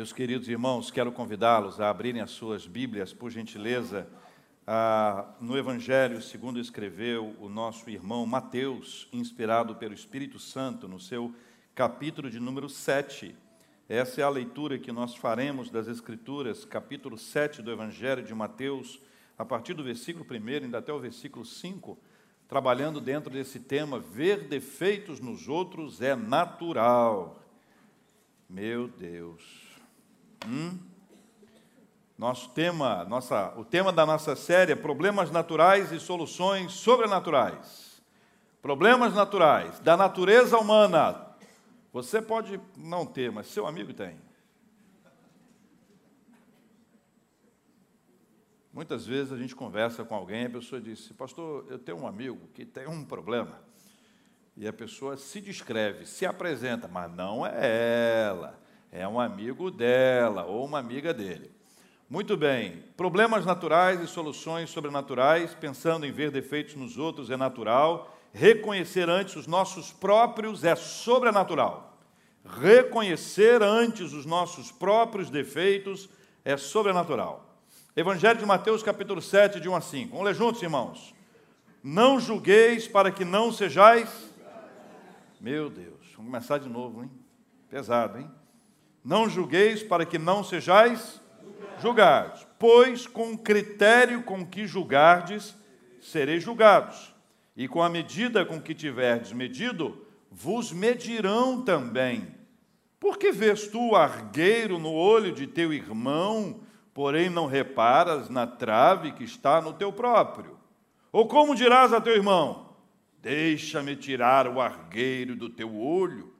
Meus queridos irmãos, quero convidá-los a abrirem as suas Bíblias, por gentileza, ah, no Evangelho, segundo escreveu o nosso irmão Mateus, inspirado pelo Espírito Santo, no seu capítulo de número 7. Essa é a leitura que nós faremos das Escrituras, capítulo 7 do Evangelho de Mateus, a partir do versículo 1 ainda até o versículo 5, trabalhando dentro desse tema: ver defeitos nos outros é natural. Meu Deus. Hum? Nosso tema, nossa, o tema da nossa série é problemas naturais e soluções sobrenaturais. Problemas naturais da natureza humana. Você pode não ter, mas seu amigo tem. Muitas vezes a gente conversa com alguém e a pessoa diz: Pastor, eu tenho um amigo que tem um problema. E a pessoa se descreve, se apresenta, mas não é ela é um amigo dela ou uma amiga dele. Muito bem, problemas naturais e soluções sobrenaturais, pensando em ver defeitos nos outros é natural, reconhecer antes os nossos próprios é sobrenatural. Reconhecer antes os nossos próprios defeitos é sobrenatural. Evangelho de Mateus, capítulo 7, de 1 a 5. Vamos ler juntos, irmãos. Não julgueis para que não sejais. Meu Deus, vamos começar de novo, hein? Pesado, hein? Não julgueis para que não sejais julgados, pois com o critério com que julgardes, sereis julgados, e com a medida com que tiverdes medido, vos medirão também. Porque vês tu o argueiro no olho de teu irmão, porém não reparas na trave que está no teu próprio? Ou como dirás a teu irmão: Deixa-me tirar o argueiro do teu olho,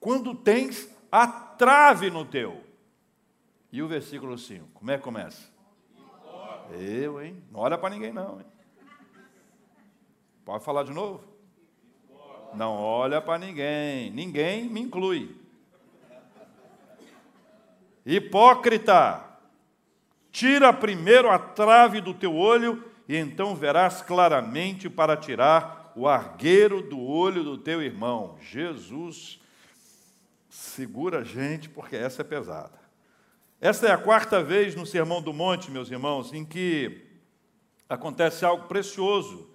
quando tens a trave no teu. E o versículo 5, como é que começa? Eu, hein? Não olha para ninguém, não. Hein? Pode falar de novo? Não olha para ninguém. Ninguém me inclui. Hipócrita, tira primeiro a trave do teu olho, e então verás claramente para tirar o argueiro do olho do teu irmão. Jesus segura a gente, porque essa é pesada. Esta é a quarta vez no Sermão do Monte, meus irmãos, em que acontece algo precioso.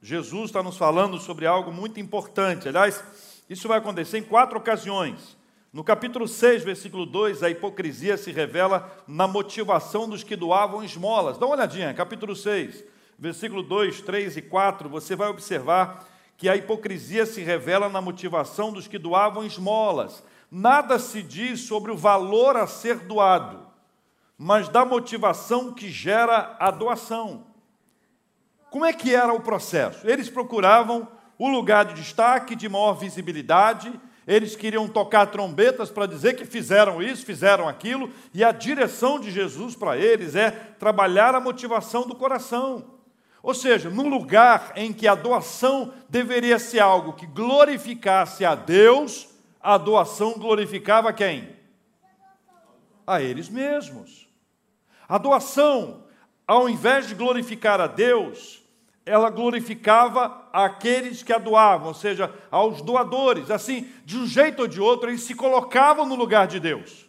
Jesus está nos falando sobre algo muito importante. Aliás, isso vai acontecer em quatro ocasiões. No capítulo 6, versículo 2, a hipocrisia se revela na motivação dos que doavam esmolas. Dá uma olhadinha, capítulo 6, versículo 2, 3 e 4, você vai observar que a hipocrisia se revela na motivação dos que doavam esmolas. Nada se diz sobre o valor a ser doado, mas da motivação que gera a doação. Como é que era o processo? Eles procuravam o lugar de destaque, de maior visibilidade, eles queriam tocar trombetas para dizer que fizeram isso, fizeram aquilo, e a direção de Jesus para eles é trabalhar a motivação do coração. Ou seja, num lugar em que a doação deveria ser algo que glorificasse a Deus, a doação glorificava quem? A eles mesmos. A doação, ao invés de glorificar a Deus, ela glorificava aqueles que a doavam, ou seja, aos doadores. Assim, de um jeito ou de outro, eles se colocavam no lugar de Deus.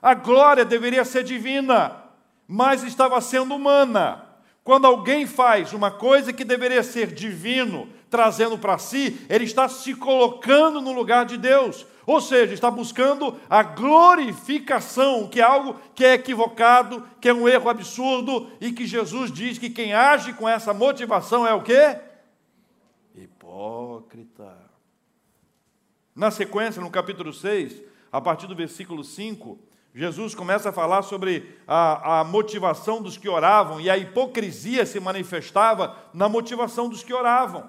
A glória deveria ser divina, mas estava sendo humana. Quando alguém faz uma coisa que deveria ser divino, trazendo para si, ele está se colocando no lugar de Deus. Ou seja, está buscando a glorificação, que é algo que é equivocado, que é um erro absurdo e que Jesus diz que quem age com essa motivação é o quê? Hipócrita. Na sequência, no capítulo 6, a partir do versículo 5, Jesus começa a falar sobre a, a, motivação dos que oravam, e a hipocrisia se manifestava na motivação dos que oravam.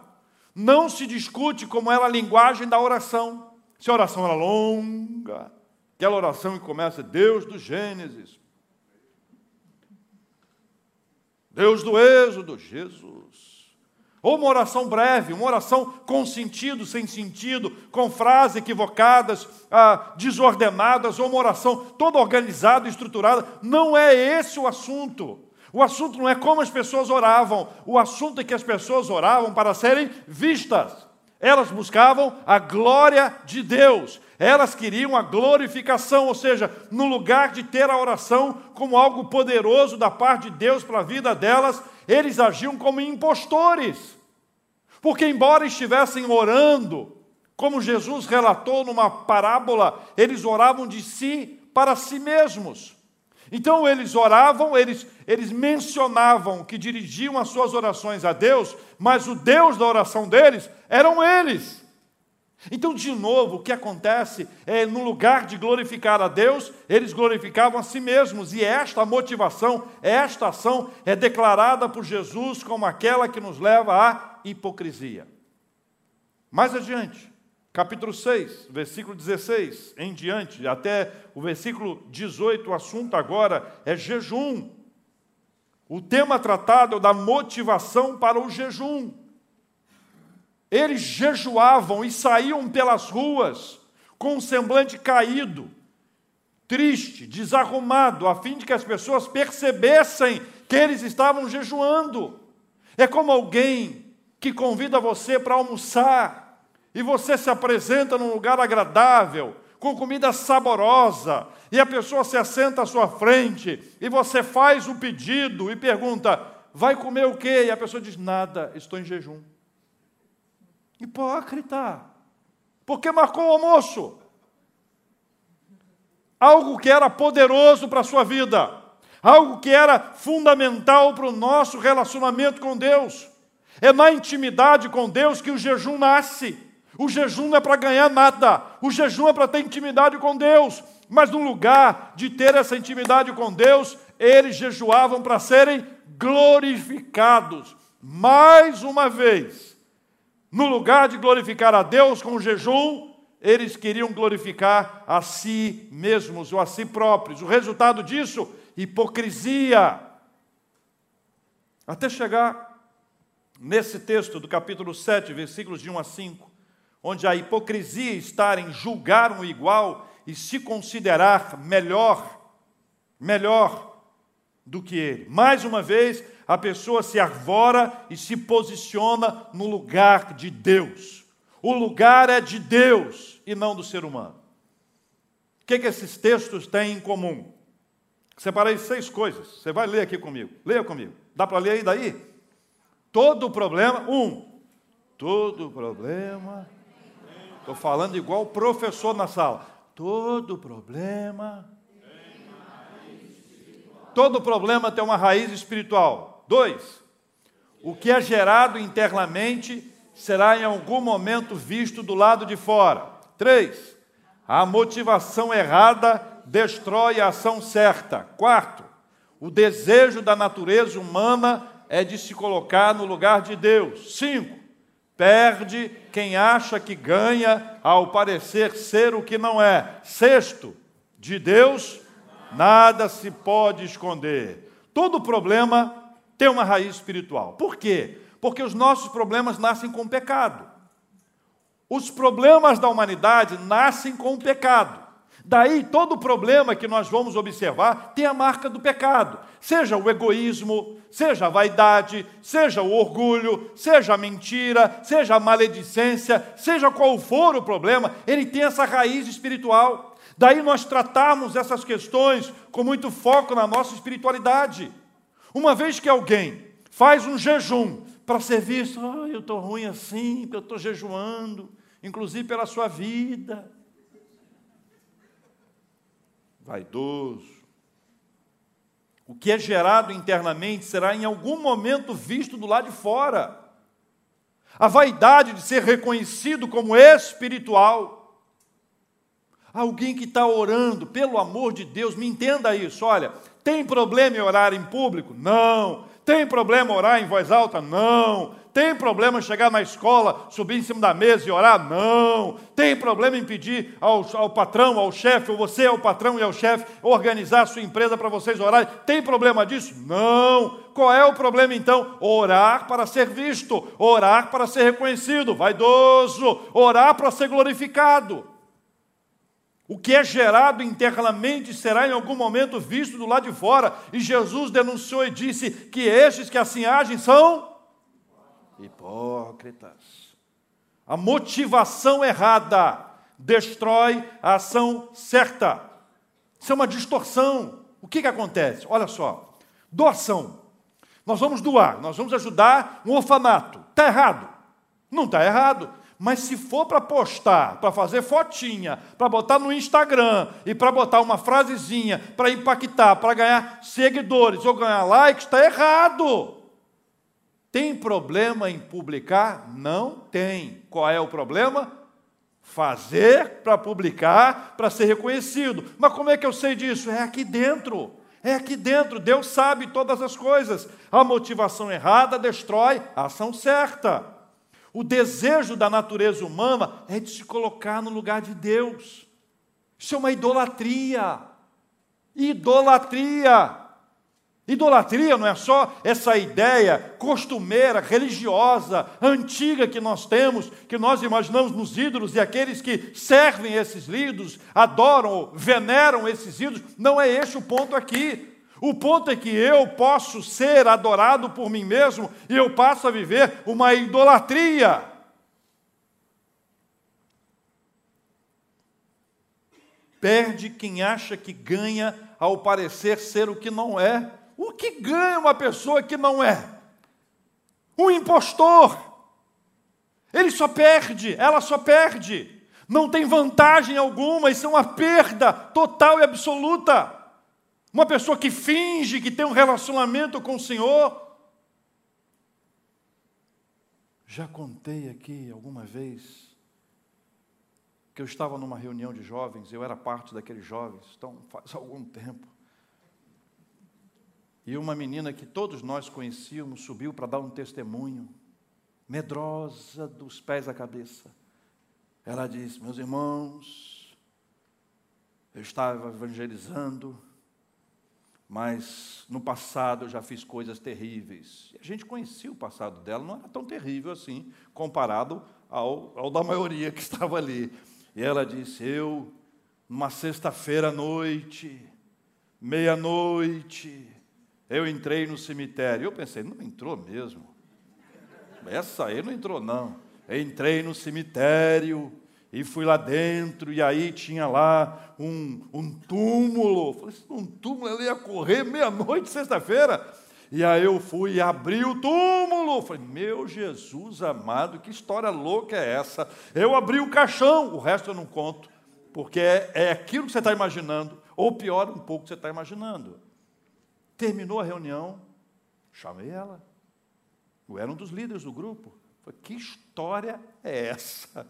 Não se discute como era a linguagem da oração. Se a oração era longa, aquela oração que começa, Deus do Gênesis, Deus do Êxodo, Jesus. Ou uma oração breve, uma oração com sentido, sem sentido, com frases equivocadas, ah, desordenadas, ou uma oração toda organizada, estruturada. Não é esse o assunto. O assunto não é como as pessoas oravam, o assunto é que as pessoas oravam para serem vistas. Elas buscavam a glória de Deus. Elas queriam a glorificação, ou seja, no lugar de ter a oração como algo poderoso da parte de Deus para a vida delas, eles agiam como impostores. Porque, embora estivessem orando, como Jesus relatou numa parábola, eles oravam de si para si mesmos. Então eles oravam, eles, eles mencionavam que dirigiam as suas orações a Deus, mas o Deus da oração deles eram eles. Então, de novo, o que acontece é, no lugar de glorificar a Deus, eles glorificavam a si mesmos, e esta motivação, esta ação é declarada por Jesus como aquela que nos leva à hipocrisia. Mais adiante, capítulo 6, versículo 16 em diante, até o versículo 18, o assunto agora é jejum. O tema tratado é da motivação para o jejum. Eles jejuavam e saíam pelas ruas com um semblante caído, triste, desarrumado, a fim de que as pessoas percebessem que eles estavam jejuando. É como alguém que convida você para almoçar e você se apresenta num lugar agradável, com comida saborosa, e a pessoa se assenta à sua frente, e você faz o pedido e pergunta: vai comer o quê? E a pessoa diz: nada, estou em jejum. Hipócrita, porque marcou o almoço. Algo que era poderoso para a sua vida, algo que era fundamental para o nosso relacionamento com Deus. É na intimidade com Deus que o jejum nasce. O jejum não é para ganhar nada, o jejum é para ter intimidade com Deus. Mas no lugar de ter essa intimidade com Deus, eles jejuavam para serem glorificados. Mais uma vez, no lugar de glorificar a Deus com jejum, eles queriam glorificar a si mesmos ou a si próprios. O resultado disso, hipocrisia. Até chegar nesse texto do capítulo 7, versículos de 1 a 5 onde a hipocrisia está em julgar um igual e se considerar melhor, melhor do que ele. Mais uma vez, a pessoa se arvora e se posiciona no lugar de Deus. O lugar é de Deus e não do ser humano. O que, que esses textos têm em comum? Separei seis coisas. Você vai ler aqui comigo. Leia comigo. Dá para ler aí daí? Todo problema, um. Todo problema Estou falando igual o professor na sala. Todo problema. Todo problema tem uma raiz espiritual. Dois, o que é gerado internamente será em algum momento visto do lado de fora. Três, a motivação errada destrói a ação certa. Quarto, o desejo da natureza humana é de se colocar no lugar de Deus. Cinco, Perde quem acha que ganha ao parecer ser o que não é. Sexto, de Deus nada se pode esconder. Todo problema tem uma raiz espiritual. Por quê? Porque os nossos problemas nascem com o pecado. Os problemas da humanidade nascem com o pecado. Daí todo problema que nós vamos observar tem a marca do pecado, seja o egoísmo, seja a vaidade, seja o orgulho, seja a mentira, seja a maledicência, seja qual for o problema, ele tem essa raiz espiritual. Daí nós tratarmos essas questões com muito foco na nossa espiritualidade. Uma vez que alguém faz um jejum para ser visto, oh, eu estou ruim assim, eu estou jejuando, inclusive pela sua vida vaidoso. O que é gerado internamente será em algum momento visto do lado de fora. A vaidade de ser reconhecido como espiritual. Alguém que está orando, pelo amor de Deus, me entenda isso. Olha, tem problema em orar em público? Não. Tem problema orar em voz alta? Não. Tem problema chegar na escola, subir em cima da mesa e orar? Não. Tem problema em pedir ao, ao patrão, ao chefe, ou você é o patrão e é o chefe, organizar a sua empresa para vocês orarem? Tem problema disso? Não. Qual é o problema então? Orar para ser visto, orar para ser reconhecido, vaidoso, orar para ser glorificado. O que é gerado internamente será em algum momento visto do lado de fora. E Jesus denunciou e disse que estes que assim agem são hipócritas. A motivação errada destrói a ação certa. Isso é uma distorção. O que, que acontece? Olha só, doação. Nós vamos doar, nós vamos ajudar um orfanato. Está errado? Não está errado. Mas se for para postar, para fazer fotinha, para botar no Instagram e para botar uma frasezinha para impactar, para ganhar seguidores ou ganhar likes, está errado. Tem problema em publicar? Não tem. Qual é o problema? Fazer para publicar, para ser reconhecido. Mas como é que eu sei disso? É aqui dentro. É aqui dentro. Deus sabe todas as coisas. A motivação errada destrói a ação certa. O desejo da natureza humana é de se colocar no lugar de Deus. Isso é uma idolatria. Idolatria. Idolatria não é só essa ideia costumeira, religiosa, antiga que nós temos, que nós imaginamos nos ídolos e aqueles que servem esses ídolos, adoram, veneram esses ídolos. Não é este o ponto aqui. O ponto é que eu posso ser adorado por mim mesmo e eu passo a viver uma idolatria. Perde quem acha que ganha ao parecer ser o que não é. O que ganha uma pessoa que não é? Um impostor. Ele só perde, ela só perde. Não tem vantagem alguma, isso é uma perda total e absoluta. Uma pessoa que finge que tem um relacionamento com o Senhor. Já contei aqui alguma vez que eu estava numa reunião de jovens, eu era parte daqueles jovens, então faz algum tempo. E uma menina que todos nós conhecíamos subiu para dar um testemunho, medrosa dos pés à cabeça. Ela disse: Meus irmãos, eu estava evangelizando, mas no passado eu já fiz coisas terríveis. A gente conhecia o passado dela, não era tão terrível assim, comparado ao, ao da maioria que estava ali. E ela disse: Eu, numa sexta-feira à noite, meia-noite, eu entrei no cemitério. Eu pensei, não entrou mesmo. Essa aí não entrou, não. Entrei no cemitério e fui lá dentro, e aí tinha lá um, um túmulo. falei, um túmulo, ela ia correr meia-noite, sexta-feira. E aí eu fui e abri o túmulo. falei, meu Jesus amado, que história louca é essa? Eu abri o caixão, o resto eu não conto, porque é, é aquilo que você está imaginando, ou pior, um pouco que você está imaginando. Terminou a reunião, chamei ela. Eu era um dos líderes do grupo. Falei, que história é essa?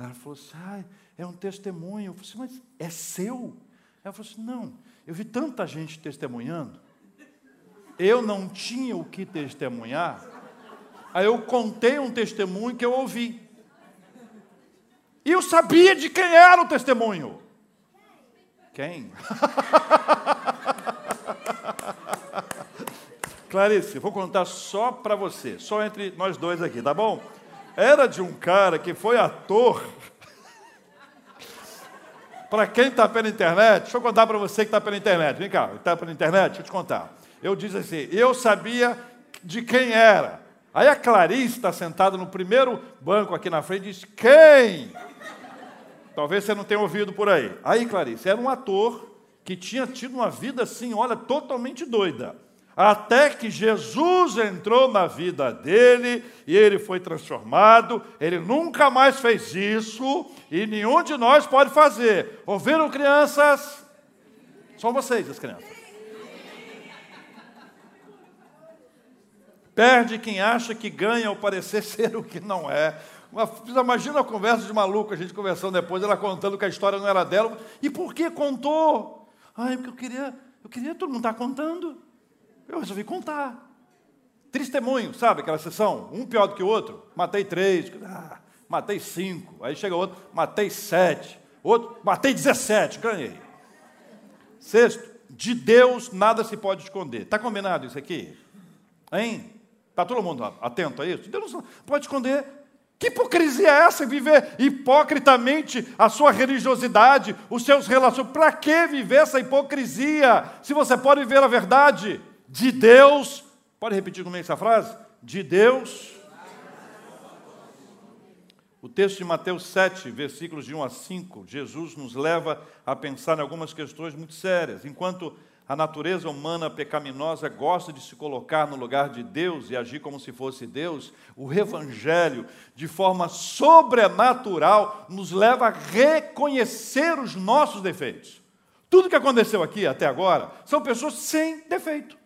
Ela falou assim, ah, é um testemunho. Eu falei assim, mas é seu? Ela falou assim, não, eu vi tanta gente testemunhando, eu não tinha o que testemunhar, aí eu contei um testemunho que eu ouvi. E eu sabia de quem era o testemunho. Quem? Clarice, vou contar só para você, só entre nós dois aqui, tá bom? Era de um cara que foi ator. para quem está pela internet, deixa eu contar para você que está pela internet. Vem cá, está pela internet, deixa eu te contar. Eu disse assim: eu sabia de quem era. Aí a Clarice está sentada no primeiro banco aqui na frente e diz: Quem? Talvez você não tenha ouvido por aí. Aí, Clarice, era um ator que tinha tido uma vida assim, olha, totalmente doida até que Jesus entrou na vida dele e ele foi transformado. Ele nunca mais fez isso e nenhum de nós pode fazer. Ouviram, crianças? São vocês, as crianças. Perde quem acha que ganha ao parecer ser o que não é. Imagina a conversa de maluco, a gente conversando depois, ela contando que a história não era dela. E por que contou? Ai, porque eu queria, eu queria, todo mundo estar contando. Eu resolvi contar. Testemunho, sabe aquela sessão? Um pior do que o outro. Matei três, ah, matei cinco. Aí chega outro, matei sete. Outro, matei dezessete, ganhei. Sexto, de Deus nada se pode esconder. Está combinado isso aqui? Hein? Está todo mundo atento a isso? Deus não pode esconder. Que hipocrisia é essa? Viver hipocritamente a sua religiosidade, os seus relacionamentos. Para que viver essa hipocrisia? Se você pode viver a verdade de Deus. Pode repetir comigo essa frase? De Deus. O texto de Mateus 7, versículos de 1 a 5, Jesus nos leva a pensar em algumas questões muito sérias. Enquanto a natureza humana pecaminosa gosta de se colocar no lugar de Deus e agir como se fosse Deus. O Evangelho, de forma sobrenatural, nos leva a reconhecer os nossos defeitos. Tudo que aconteceu aqui até agora são pessoas sem defeito.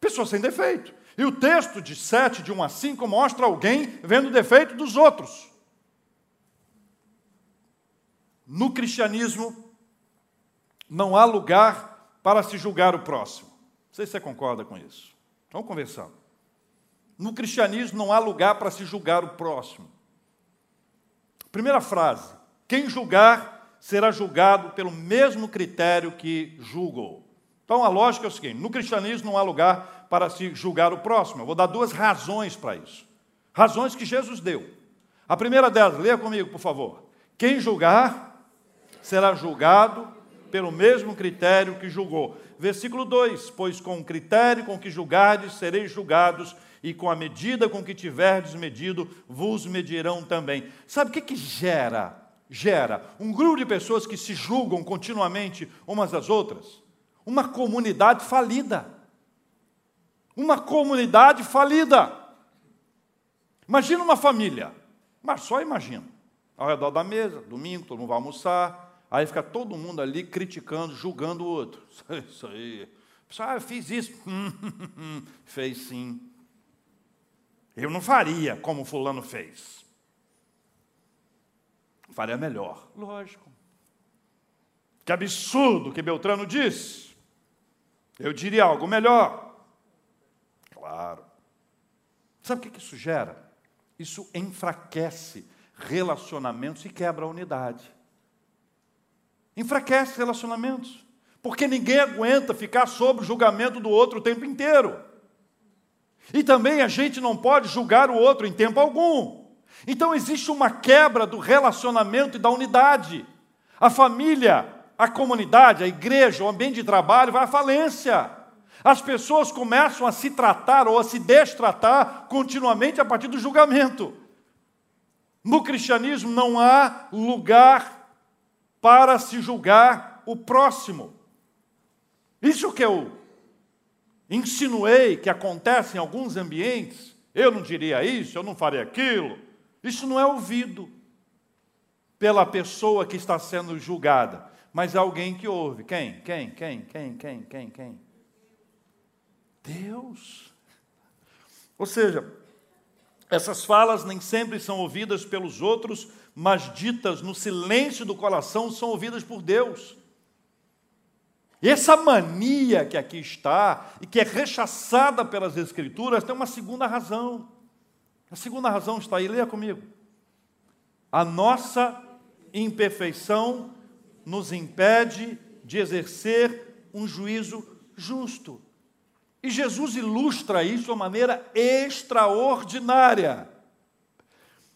Pessoas sem defeito. E o texto de 7, de 1 a 5, mostra alguém vendo o defeito dos outros. No cristianismo, não há lugar para se julgar o próximo. Não sei se você concorda com isso. Vamos conversando. No cristianismo não há lugar para se julgar o próximo. Primeira frase: quem julgar será julgado pelo mesmo critério que julgou. Então a lógica é o seguinte: no cristianismo não há lugar para se julgar o próximo. Eu vou dar duas razões para isso. Razões que Jesus deu. A primeira delas, leia comigo, por favor. Quem julgar será julgado pelo mesmo critério que julgou. Versículo 2: Pois com o critério com que julgardes sereis julgados, e com a medida com que tiverdes medido, vos medirão também. Sabe o que, que gera? Gera um grupo de pessoas que se julgam continuamente umas às outras? Uma comunidade falida. Uma comunidade falida. Imagina uma família, mas só imagina. Ao redor da mesa, domingo, todo mundo vai almoçar, Aí fica todo mundo ali criticando, julgando o outro. Isso aí. Ah, eu fiz isso. fez sim. Eu não faria como fulano fez. Faria melhor. Lógico. Que absurdo que Beltrano disse. Eu diria algo melhor. Claro. Sabe o que isso gera? Isso enfraquece relacionamentos e quebra a unidade enfraquece relacionamentos. Porque ninguém aguenta ficar sob o julgamento do outro o tempo inteiro. E também a gente não pode julgar o outro em tempo algum. Então existe uma quebra do relacionamento e da unidade. A família, a comunidade, a igreja, o ambiente de trabalho vai à falência. As pessoas começam a se tratar ou a se destratar continuamente a partir do julgamento. No cristianismo não há lugar para se julgar o próximo. Isso que eu insinuei que acontece em alguns ambientes, eu não diria isso, eu não faria aquilo. Isso não é ouvido pela pessoa que está sendo julgada, mas alguém que ouve. Quem? Quem? Quem? Quem? Quem? Quem? Quem? Deus. Ou seja, essas falas nem sempre são ouvidas pelos outros, mas ditas no silêncio do coração são ouvidas por Deus. Essa mania que aqui está e que é rechaçada pelas Escrituras tem uma segunda razão. A segunda razão está aí, leia comigo. A nossa imperfeição nos impede de exercer um juízo justo. E Jesus ilustra isso de uma maneira extraordinária.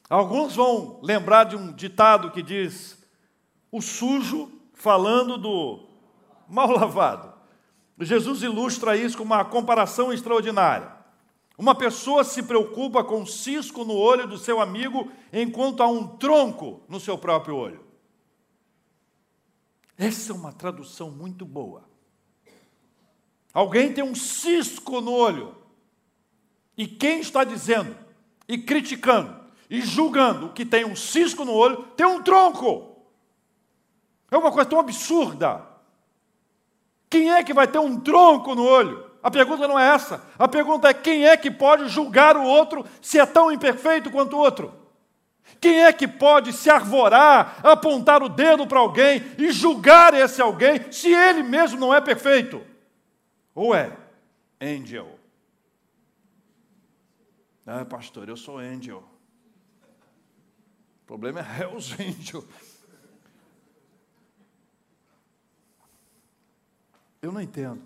Alguns vão lembrar de um ditado que diz: o sujo falando do mal lavado. Jesus ilustra isso com uma comparação extraordinária. Uma pessoa se preocupa com um cisco no olho do seu amigo enquanto há um tronco no seu próprio olho. Essa é uma tradução muito boa. Alguém tem um cisco no olho. E quem está dizendo e criticando e julgando que tem um cisco no olho, tem um tronco. É uma coisa tão absurda. Quem é que vai ter um tronco no olho? A pergunta não é essa. A pergunta é quem é que pode julgar o outro se é tão imperfeito quanto o outro? Quem é que pode se arvorar, apontar o dedo para alguém e julgar esse alguém se ele mesmo não é perfeito? Ou é angel? Ah, pastor, eu sou angel problema é Hells Angel. Eu não entendo.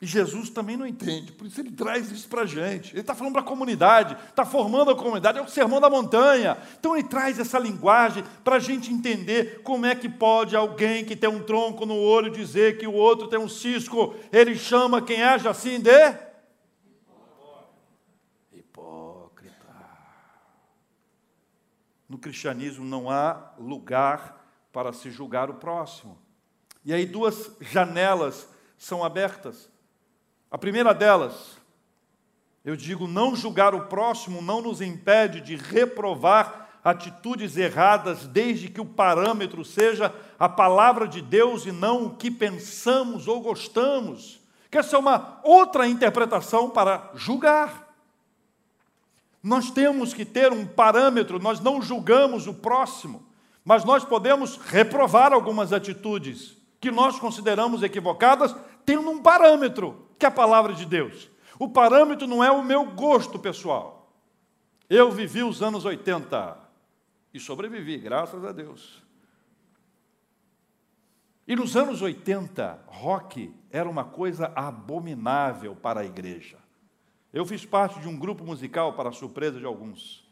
E Jesus também não entende, por isso ele traz isso para a gente. Ele está falando para a comunidade, está formando a comunidade, é o sermão da montanha. Então ele traz essa linguagem para a gente entender como é que pode alguém que tem um tronco no olho dizer que o outro tem um cisco. Ele chama quem age assim de no cristianismo não há lugar para se julgar o próximo. E aí duas janelas são abertas. A primeira delas, eu digo, não julgar o próximo não nos impede de reprovar atitudes erradas, desde que o parâmetro seja a palavra de Deus e não o que pensamos ou gostamos. Que essa é uma outra interpretação para julgar. Nós temos que ter um parâmetro, nós não julgamos o próximo, mas nós podemos reprovar algumas atitudes que nós consideramos equivocadas, tendo um parâmetro, que a palavra de Deus. O parâmetro não é o meu gosto pessoal. Eu vivi os anos 80 e sobrevivi, graças a Deus. E nos anos 80, rock era uma coisa abominável para a igreja. Eu fiz parte de um grupo musical, para surpresa de alguns.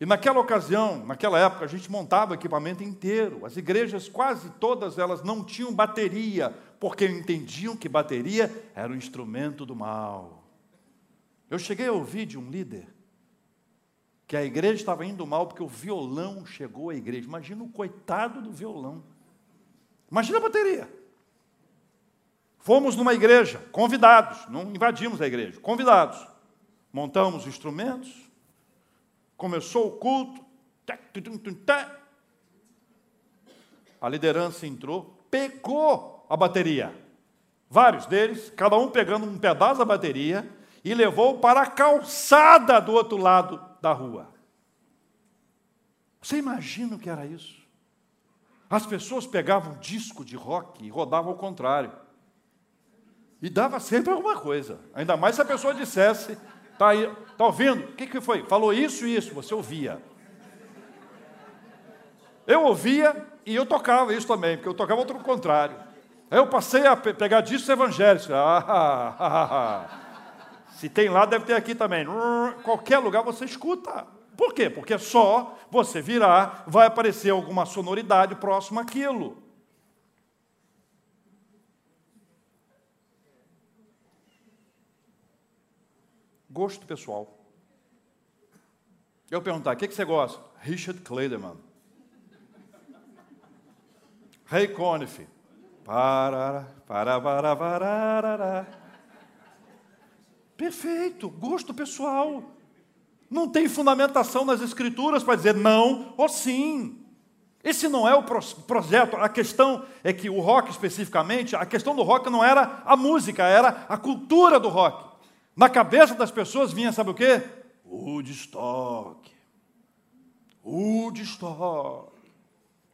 E naquela ocasião, naquela época, a gente montava equipamento inteiro. As igrejas, quase todas elas, não tinham bateria, porque entendiam que bateria era um instrumento do mal. Eu cheguei a ouvir de um líder que a igreja estava indo mal porque o violão chegou à igreja. Imagina o coitado do violão. Imagina a bateria. Fomos numa igreja, convidados, não invadimos a igreja, convidados. Montamos instrumentos, começou o culto, a liderança entrou, pegou a bateria. Vários deles, cada um pegando um pedaço da bateria e levou para a calçada do outro lado da rua. Você imagina o que era isso? As pessoas pegavam disco de rock e rodavam ao contrário. E dava sempre alguma coisa. Ainda mais se a pessoa dissesse, tá aí, tá ouvindo? O que, que foi? Falou isso e isso, você ouvia. Eu ouvia e eu tocava isso também, porque eu tocava outro contrário. Aí eu passei a pegar discos evangélicos. Ah, ah, ah, se tem lá, deve ter aqui também. Qualquer lugar você escuta. Por quê? Porque só você virar, vai aparecer alguma sonoridade próxima àquilo. Gosto pessoal. Eu perguntar, o que, você gosta? Richard Clayderman. Ray Conniff. Para, para, para, para, Perfeito, gosto pessoal. Não tem fundamentação nas escrituras para dizer não ou sim. Esse não é o projeto. A questão é que o rock especificamente, a questão do rock não era a música, era a cultura do rock. Na cabeça das pessoas vinha, sabe o quê? Woodstock. Woodstock.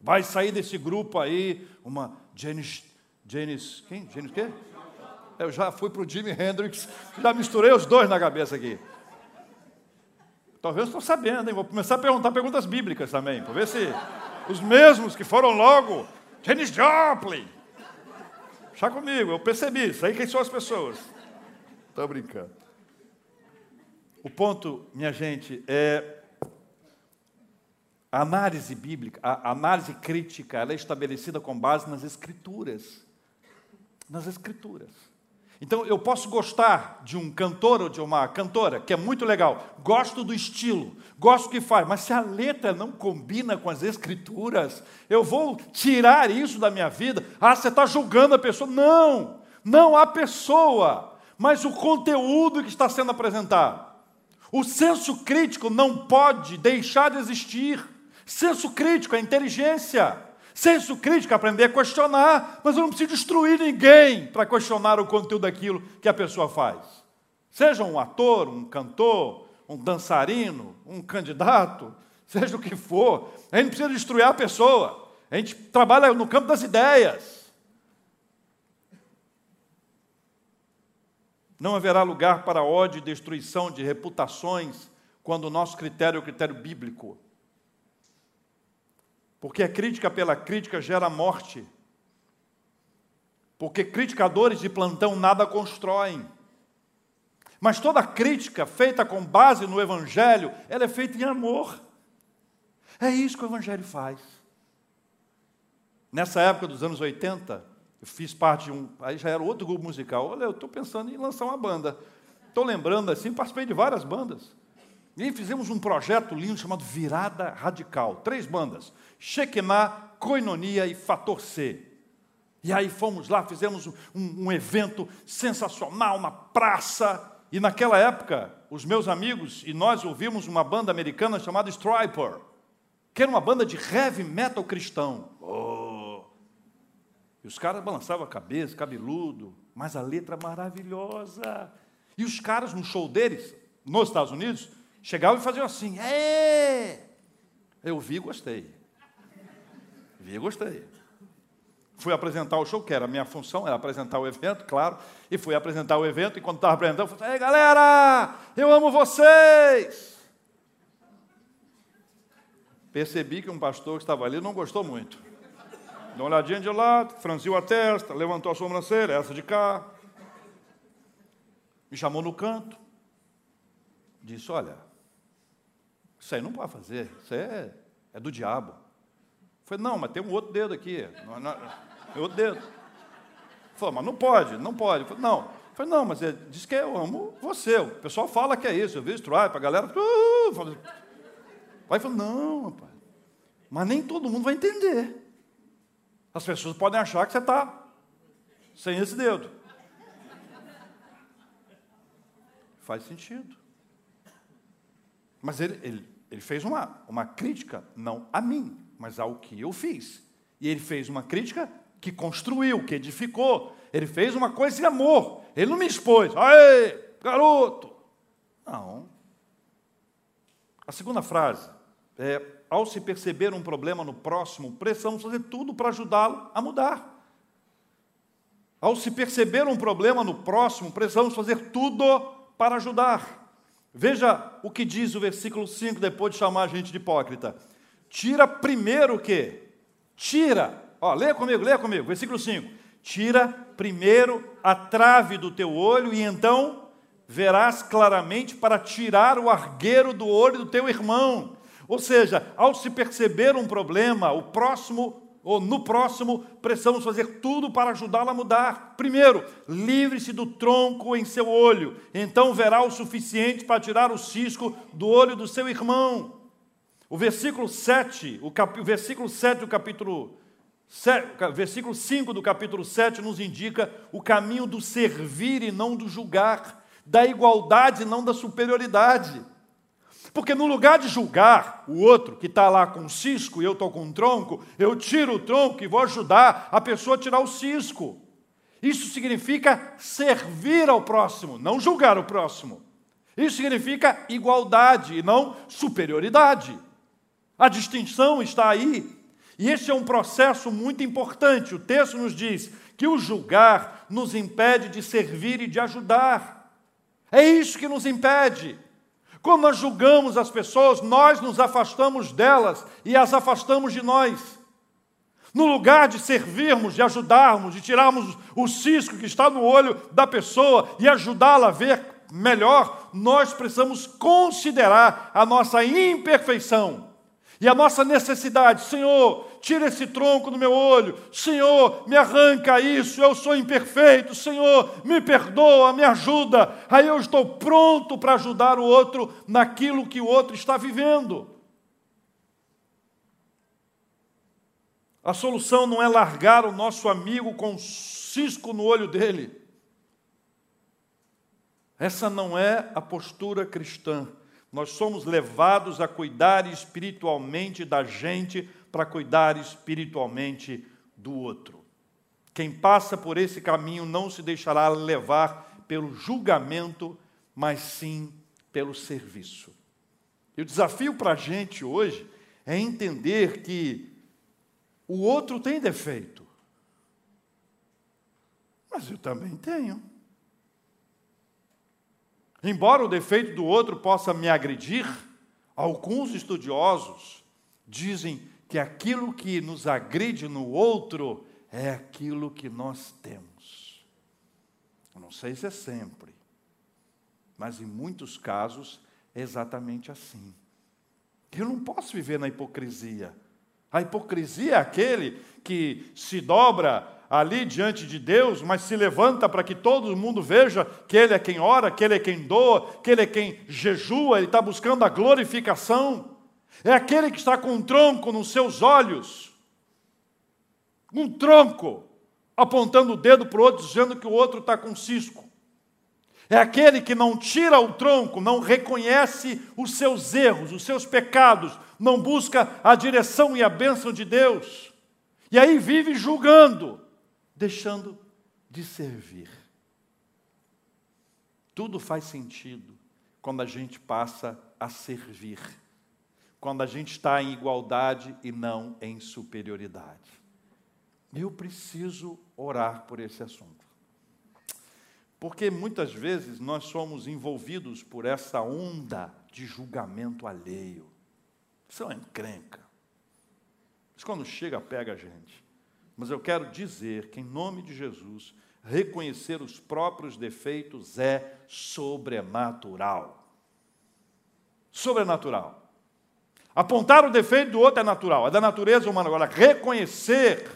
Vai sair desse grupo aí uma Janis, Janis, quem? Janis quê? Eu já fui para o Jimi Hendrix, já misturei os dois na cabeça aqui. Talvez estou sabendo, hein? Vou começar a perguntar perguntas bíblicas também, para ver se os mesmos que foram logo, Janis Joplin. Já comigo, eu percebi, sei quem são as pessoas. Estou brincando. O ponto, minha gente, é a análise bíblica, a análise crítica, ela é estabelecida com base nas escrituras. Nas escrituras. Então, eu posso gostar de um cantor ou de uma cantora, que é muito legal, gosto do estilo, gosto do que faz, mas se a letra não combina com as escrituras, eu vou tirar isso da minha vida. Ah, você está julgando a pessoa. Não, não a pessoa mas o conteúdo que está sendo apresentado. O senso crítico não pode deixar de existir. Senso crítico é inteligência. Senso crítico é aprender a questionar, mas eu não preciso destruir ninguém para questionar o conteúdo daquilo que a pessoa faz. Seja um ator, um cantor, um dançarino, um candidato, seja o que for, a gente precisa destruir a pessoa. A gente trabalha no campo das ideias. Não haverá lugar para ódio e destruição de reputações quando o nosso critério é o critério bíblico. Porque a crítica pela crítica gera morte. Porque criticadores de plantão nada constroem. Mas toda crítica feita com base no Evangelho, ela é feita em amor. É isso que o Evangelho faz. Nessa época dos anos 80, eu fiz parte de um. Aí já era outro grupo musical. Olha, eu estou pensando em lançar uma banda. Estou lembrando assim, participei de várias bandas. E aí fizemos um projeto lindo chamado Virada Radical. Três bandas: Shekinah, Koinonia e Fator C. E aí fomos lá, fizemos um, um, evento sensacional, uma praça. E naquela época, os meus amigos e nós ouvimos uma banda americana chamada Striper, que era uma banda de heavy metal cristão. Oh. E os caras balançavam a cabeça, cabeludo, mas a letra maravilhosa. E os caras, no show deles, nos Estados Unidos, chegavam e faziam assim: é! Eu vi e gostei. Vi e gostei. Fui apresentar o show, que era a minha função, era apresentar o evento, claro. E fui apresentar o evento, e quando estava apresentando, eu falei: Ei, galera, eu amo vocês! Percebi que um pastor que estava ali não gostou muito. Deu uma olhadinha de lado, franziu a testa, levantou a sobrancelha, essa de cá. Me chamou no canto. Disse: Olha, isso aí não pode fazer, isso é, é do diabo. Falei, não, mas tem um outro dedo aqui. Não, não, tem outro dedo. Falei, mas não pode, não pode. Falei, não. Falei, não, mas ele diz que eu amo você. O pessoal fala que é isso. Eu vi Stripe, a galera. Uh, fala, Aí falou, não, rapaz. Mas nem todo mundo vai entender. As pessoas podem achar que você está sem esse dedo. Faz sentido. Mas ele, ele, ele fez uma, uma crítica, não a mim, mas ao que eu fiz. E ele fez uma crítica que construiu, que edificou. Ele fez uma coisa de amor. Ele não me expôs. Aê, garoto! Não. A segunda frase é: ao se perceber um problema no próximo, precisamos fazer tudo para ajudá-lo a mudar. Ao se perceber um problema no próximo, precisamos fazer tudo para ajudar. Veja o que diz o versículo 5, depois de chamar a gente de hipócrita. Tira primeiro o quê? Tira. Ó, leia comigo, leia comigo. Versículo 5. Tira primeiro a trave do teu olho e então verás claramente para tirar o argueiro do olho do teu irmão. Ou seja, ao se perceber um problema, o próximo ou no próximo, precisamos fazer tudo para ajudá-lo a mudar. Primeiro, livre-se do tronco em seu olho, então verá o suficiente para tirar o cisco do olho do seu irmão. O versículo 7, o, cap, versículo 7 do capítulo 7, versículo 5 do capítulo 7 nos indica o caminho do servir e não do julgar, da igualdade e não da superioridade. Porque no lugar de julgar o outro que está lá com cisco e eu estou com um tronco, eu tiro o tronco e vou ajudar a pessoa a tirar o cisco. Isso significa servir ao próximo, não julgar o próximo. Isso significa igualdade e não superioridade. A distinção está aí. E esse é um processo muito importante. O texto nos diz que o julgar nos impede de servir e de ajudar. É isso que nos impede. Quando nós julgamos as pessoas, nós nos afastamos delas e as afastamos de nós. No lugar de servirmos, de ajudarmos, de tirarmos o cisco que está no olho da pessoa e ajudá-la a ver melhor, nós precisamos considerar a nossa imperfeição e a nossa necessidade, Senhor, tira esse tronco do meu olho, Senhor, me arranca isso, eu sou imperfeito, Senhor, me perdoa, me ajuda. Aí eu estou pronto para ajudar o outro naquilo que o outro está vivendo. A solução não é largar o nosso amigo com um cisco no olho dele. Essa não é a postura cristã. Nós somos levados a cuidar espiritualmente da gente para cuidar espiritualmente do outro. Quem passa por esse caminho não se deixará levar pelo julgamento, mas sim pelo serviço. E o desafio para a gente hoje é entender que o outro tem defeito, mas eu também tenho. Embora o defeito do outro possa me agredir, alguns estudiosos dizem que aquilo que nos agride no outro é aquilo que nós temos. Eu não sei se é sempre, mas em muitos casos é exatamente assim. Eu não posso viver na hipocrisia. A hipocrisia é aquele que se dobra ali diante de Deus, mas se levanta para que todo mundo veja que Ele é quem ora, que Ele é quem doa, que Ele é quem jejua, Ele está buscando a glorificação. É aquele que está com um tronco nos seus olhos, um tronco, apontando o dedo para o outro, dizendo que o outro está com cisco. É aquele que não tira o tronco, não reconhece os seus erros, os seus pecados, não busca a direção e a bênção de Deus. E aí vive julgando, deixando de servir. Tudo faz sentido quando a gente passa a servir, quando a gente está em igualdade e não em superioridade. Eu preciso orar por esse assunto. Porque muitas vezes nós somos envolvidos por essa onda de julgamento alheio. Isso é uma encrenca. Isso quando chega, pega a gente. Mas eu quero dizer que, em nome de Jesus, reconhecer os próprios defeitos é sobrenatural. Sobrenatural. Apontar o defeito do outro é natural, é da natureza humana. Agora, reconhecer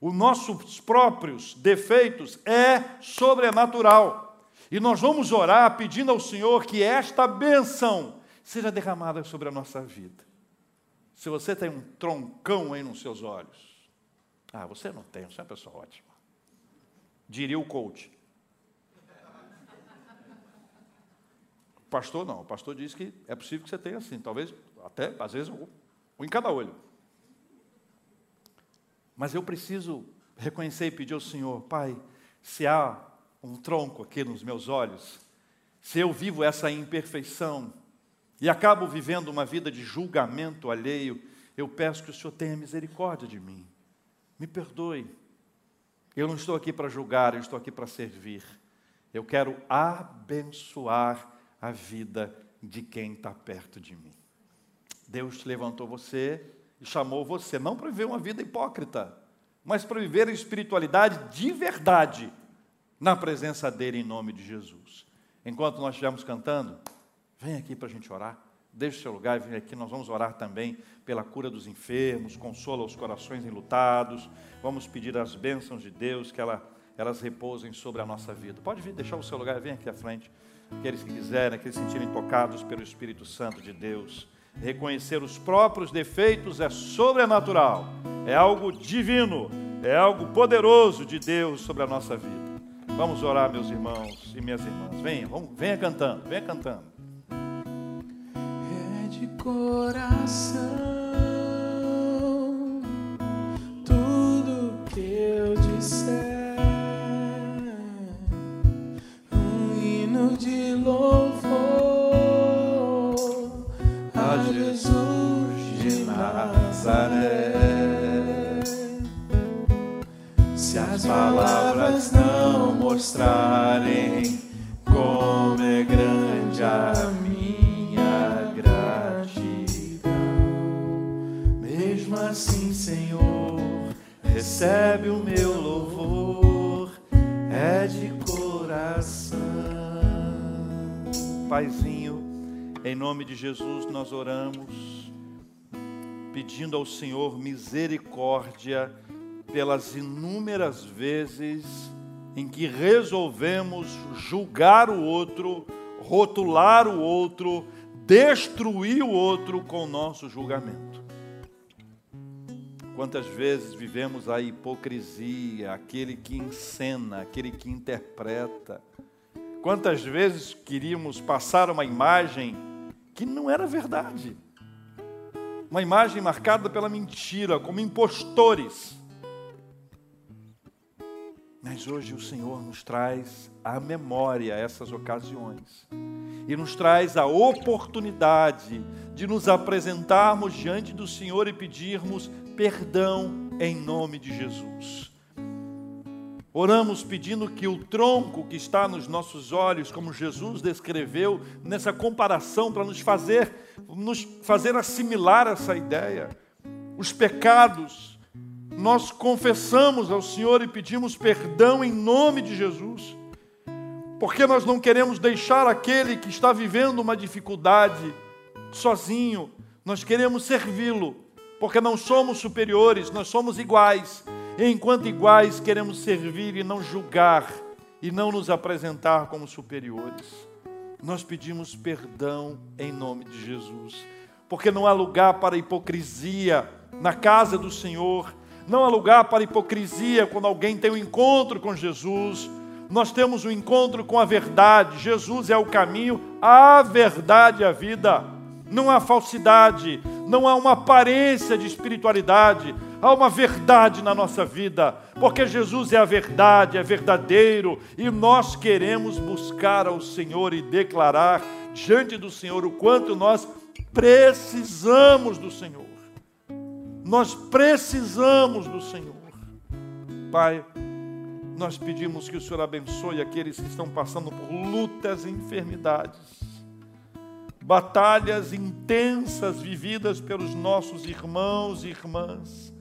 os nossos próprios defeitos é sobrenatural. E nós vamos orar pedindo ao Senhor que esta bênção seja derramada sobre a nossa vida. Se você tem um troncão aí nos seus olhos, ah, você não tem, você é uma pessoa ótima. Diria o coach. Pastor não, o pastor diz que é possível que você tenha assim, talvez até, às vezes, um em cada olho. Mas eu preciso reconhecer e pedir ao Senhor, Pai, se há um tronco aqui nos meus olhos, se eu vivo essa imperfeição e acabo vivendo uma vida de julgamento alheio, eu peço que o Senhor tenha misericórdia de mim. Me perdoe. Eu não estou aqui para julgar, eu estou aqui para servir. Eu quero abençoar a vida de quem está perto de mim. Deus levantou você e chamou você não para viver uma vida hipócrita, mas para viver a espiritualidade de verdade na presença dele em nome de Jesus. Enquanto nós estivermos cantando, vem aqui para a gente orar. Deixe o seu lugar e vem aqui, nós vamos orar também pela cura dos enfermos, consola os corações enlutados. Vamos pedir as bênçãos de Deus, que ela, elas repousem sobre a nossa vida. Pode vir, deixar o seu lugar, vem aqui à frente. Aqueles que quiserem, aqueles que se sentirem tocados pelo Espírito Santo de Deus. Reconhecer os próprios defeitos é sobrenatural, é algo divino, é algo poderoso de Deus sobre a nossa vida. Vamos orar, meus irmãos e minhas irmãs. Venha, vamos, venha cantando, venha cantando. Coração tudo que eu disser, um hino de louvor a Jesus de Nazaré. Se as palavras não mostrarem como recebe o meu louvor, é de coração. Paizinho, em nome de Jesus nós oramos, pedindo ao Senhor misericórdia pelas inúmeras vezes em que resolvemos julgar o outro, rotular o outro, destruir o outro com o nosso julgamento. Quantas vezes vivemos a hipocrisia, aquele que encena, aquele que interpreta. Quantas vezes queríamos passar uma imagem que não era verdade. Uma imagem marcada pela mentira, como impostores. Mas hoje o Senhor nos traz à memória essas ocasiões e nos traz a oportunidade de nos apresentarmos diante do Senhor e pedirmos perdão em nome de Jesus. Oramos pedindo que o tronco que está nos nossos olhos, como Jesus descreveu nessa comparação para nos fazer nos fazer assimilar essa ideia, os pecados, nós confessamos ao Senhor e pedimos perdão em nome de Jesus, porque nós não queremos deixar aquele que está vivendo uma dificuldade sozinho, nós queremos servi-lo, porque não somos superiores, nós somos iguais. Enquanto iguais, queremos servir e não julgar e não nos apresentar como superiores. Nós pedimos perdão em nome de Jesus, porque não há lugar para hipocrisia na casa do Senhor, não há lugar para hipocrisia quando alguém tem um encontro com Jesus. Nós temos um encontro com a verdade. Jesus é o caminho, a verdade e a vida. Não há falsidade, não há uma aparência de espiritualidade, há uma verdade na nossa vida, porque Jesus é a verdade, é verdadeiro, e nós queremos buscar ao Senhor e declarar diante do Senhor o quanto nós precisamos do Senhor. Nós precisamos do Senhor. Pai, nós pedimos que o Senhor abençoe aqueles que estão passando por lutas e enfermidades, batalhas intensas vividas pelos nossos irmãos e irmãs.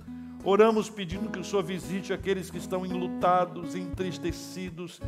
Oramos pedindo que o Senhor visite aqueles que estão enlutados, entristecidos,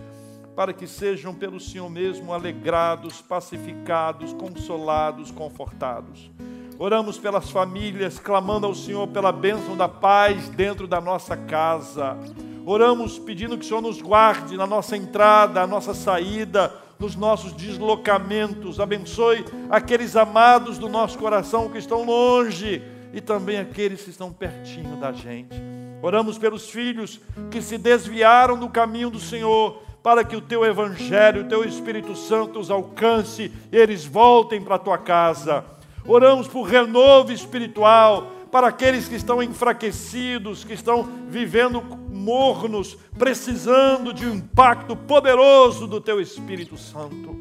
para que sejam pelo Senhor mesmo alegrados, pacificados, consolados, confortados. Oramos pelas famílias, clamando ao Senhor pela bênção da paz dentro da nossa casa. Oramos pedindo que o Senhor nos guarde na nossa entrada, na nossa saída, nos nossos deslocamentos. Abençoe aqueles amados do nosso coração que estão longe e também aqueles que estão pertinho da gente. Oramos pelos filhos que se desviaram do caminho do Senhor, para que o teu evangelho, o teu Espírito Santo os alcance e eles voltem para a tua casa. Oramos por renovo espiritual para aqueles que estão enfraquecidos, que estão vivendo mornos, precisando de um impacto poderoso do Teu Espírito Santo.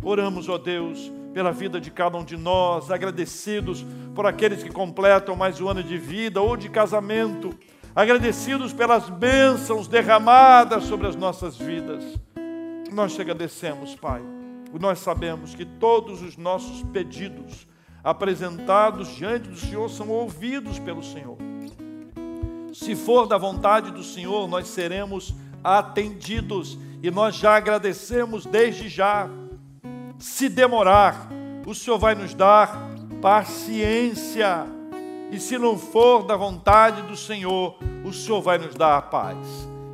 Oramos, ó Deus, pela vida de cada um de nós, agradecidos por aqueles que completam mais um ano de vida ou de casamento, agradecidos pelas bênçãos derramadas sobre as nossas vidas. Nós te agradecemos, Pai. Nós sabemos que todos os nossos pedidos, apresentados diante do Senhor são ouvidos pelo Senhor. Se for da vontade do Senhor, nós seremos atendidos e nós já agradecemos desde já. Se demorar, o Senhor vai nos dar paciência. E se não for da vontade do Senhor, o Senhor vai nos dar a paz.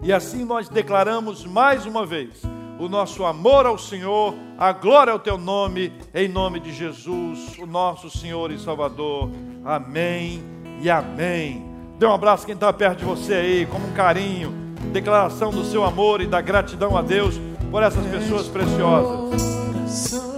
E assim nós declaramos mais uma vez o nosso amor ao Senhor, a glória ao teu nome, em nome de Jesus, o nosso Senhor e Salvador. Amém e amém. Dê um abraço quem está perto de você aí, como um carinho, declaração do seu amor e da gratidão a Deus por essas pessoas preciosas.